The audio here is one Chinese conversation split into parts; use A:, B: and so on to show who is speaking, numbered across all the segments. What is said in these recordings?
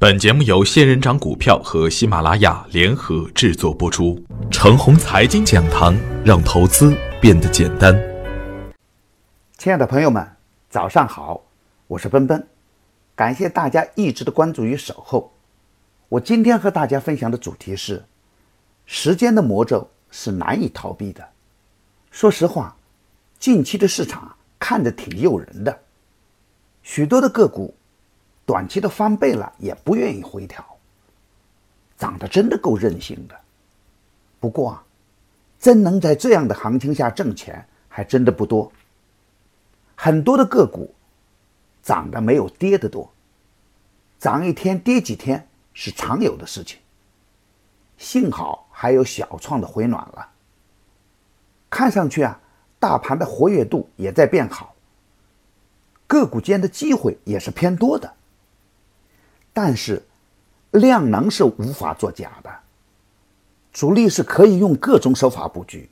A: 本节目由仙人掌股票和喜马拉雅联合制作播出。程红财经讲堂，让投资变得简单。
B: 亲爱的朋友们，早上好，我是奔奔，感谢大家一直的关注与守候。我今天和大家分享的主题是：时间的魔咒是难以逃避的。说实话，近期的市场看着挺诱人的，许多的个股。短期的翻倍了也不愿意回调，涨得真的够任性的。不过啊，真能在这样的行情下挣钱还真的不多。很多的个股涨得没有跌得多，涨一天跌几天是常有的事情。幸好还有小创的回暖了，看上去啊，大盘的活跃度也在变好，个股间的机会也是偏多的。但是，量能是无法作假的。主力是可以用各种手法布局，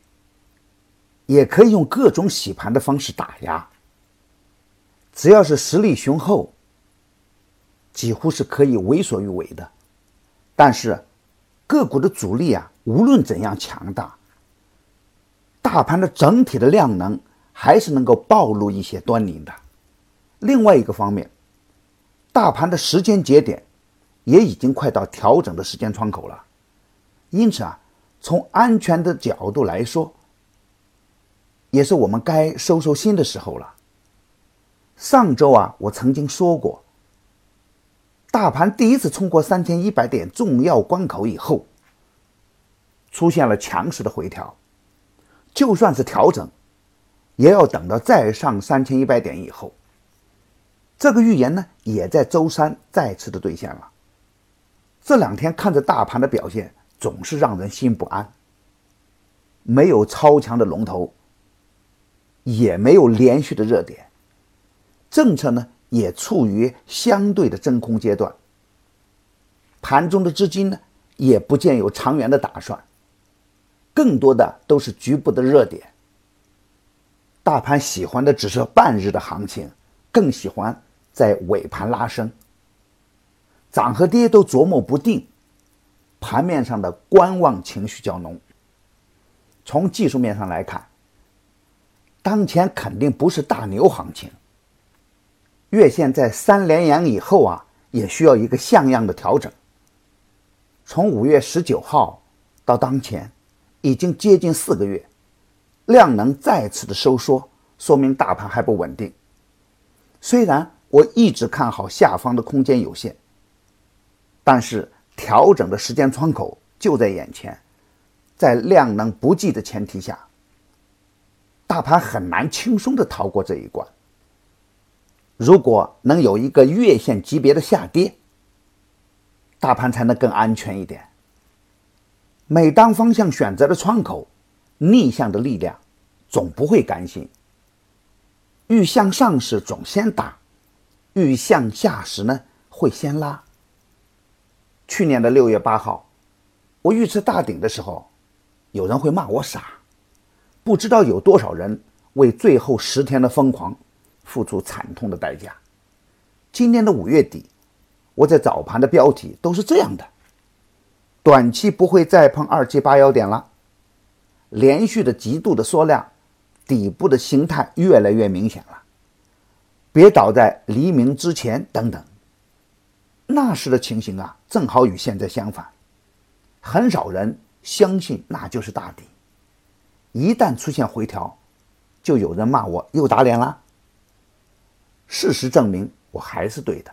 B: 也可以用各种洗盘的方式打压。只要是实力雄厚，几乎是可以为所欲为的。但是，个股的主力啊，无论怎样强大，大盘的整体的量能还是能够暴露一些端倪的。另外一个方面。大盘的时间节点也已经快到调整的时间窗口了，因此啊，从安全的角度来说，也是我们该收收心的时候了。上周啊，我曾经说过，大盘第一次冲过三千一百点重要关口以后，出现了强势的回调，就算是调整，也要等到再上三千一百点以后。这个预言呢，也在周三再次的兑现了。这两天看着大盘的表现，总是让人心不安。没有超强的龙头，也没有连续的热点，政策呢也处于相对的真空阶段。盘中的资金呢，也不见有长远的打算，更多的都是局部的热点。大盘喜欢的只是半日的行情，更喜欢。在尾盘拉升，涨和跌都琢磨不定，盘面上的观望情绪较浓。从技术面上来看，当前肯定不是大牛行情。月线在三连阳以后啊，也需要一个像样的调整。从五月十九号到当前，已经接近四个月，量能再次的收缩，说明大盘还不稳定。虽然。我一直看好下方的空间有限，但是调整的时间窗口就在眼前，在量能不济的前提下，大盘很难轻松的逃过这一关。如果能有一个月线级别的下跌，大盘才能更安全一点。每当方向选择的窗口，逆向的力量总不会甘心，欲向上时总先打。欲向下时呢，会先拉。去年的六月八号，我预测大顶的时候，有人会骂我傻，不知道有多少人为最后十天的疯狂付出惨痛的代价。今年的五月底，我在早盘的标题都是这样的：短期不会再碰二七八幺点了，连续的极度的缩量，底部的形态越来越明显了。别倒在黎明之前，等等。那时的情形啊，正好与现在相反，很少人相信那就是大底。一旦出现回调，就有人骂我又打脸了。事实证明，我还是对的。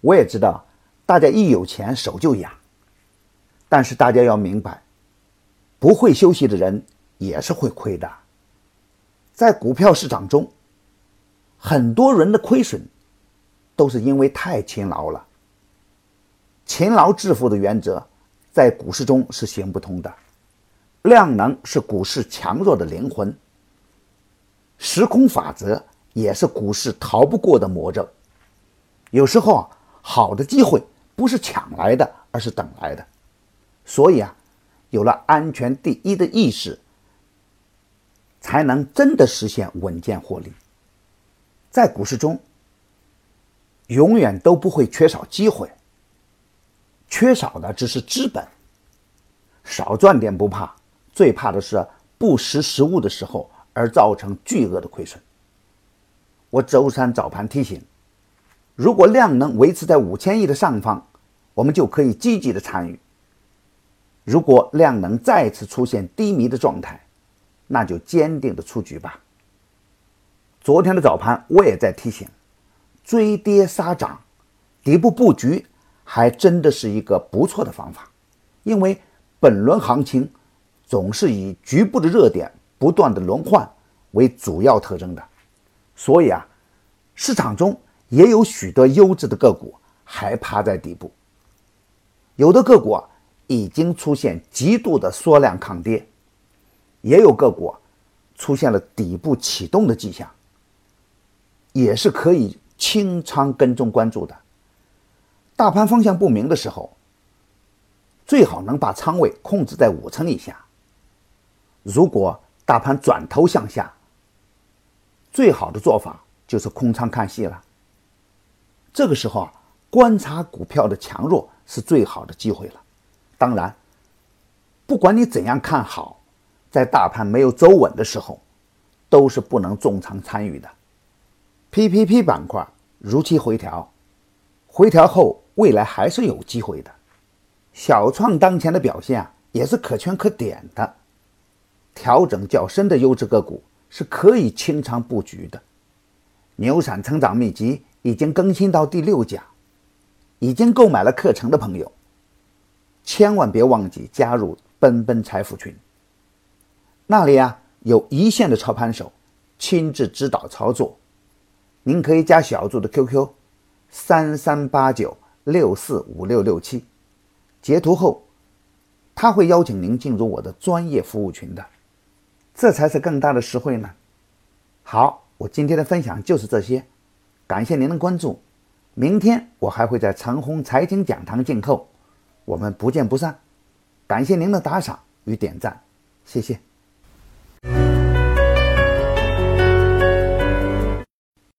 B: 我也知道，大家一有钱手就痒，但是大家要明白，不会休息的人也是会亏的。在股票市场中。很多人的亏损，都是因为太勤劳了。勤劳致富的原则，在股市中是行不通的。量能是股市强弱的灵魂，时空法则也是股市逃不过的魔咒。有时候啊，好的机会不是抢来的，而是等来的。所以啊，有了安全第一的意识，才能真的实现稳健获利。在股市中，永远都不会缺少机会，缺少的只是资本。少赚点不怕，最怕的是不识时务的时候而造成巨额的亏损。我周三早盘提醒，如果量能维持在五千亿的上方，我们就可以积极的参与；如果量能再次出现低迷的状态，那就坚定的出局吧。昨天的早盘我也在提醒。追跌杀涨，底部布局还真的是一个不错的方法，因为本轮行情总是以局部的热点不断的轮换为主要特征的，所以啊，市场中也有许多优质的个股还趴在底部，有的个股啊已经出现极度的缩量抗跌，也有个股出现了底部启动的迹象，也是可以。清仓跟踪关注的，大盘方向不明的时候，最好能把仓位控制在五成以下。如果大盘转头向下，最好的做法就是空仓看戏了。这个时候啊，观察股票的强弱是最好的机会了。当然，不管你怎样看好，在大盘没有走稳的时候，都是不能重仓参与的。P.P.P 板块如期回调，回调后未来还是有机会的。小创当前的表现啊，也是可圈可点的。调整较深的优质个股是可以清仓布局的。牛散成长秘籍已经更新到第六讲，已经购买了课程的朋友，千万别忘记加入奔奔财富群。那里啊有一线的操盘手亲自指导操作。您可以加小助的 QQ，三三八九六四五六六七，截图后，他会邀请您进入我的专业服务群的，这才是更大的实惠呢。好，我今天的分享就是这些，感谢您的关注，明天我还会在长虹财经讲堂静候，我们不见不散。感谢您的打赏与点赞，谢谢。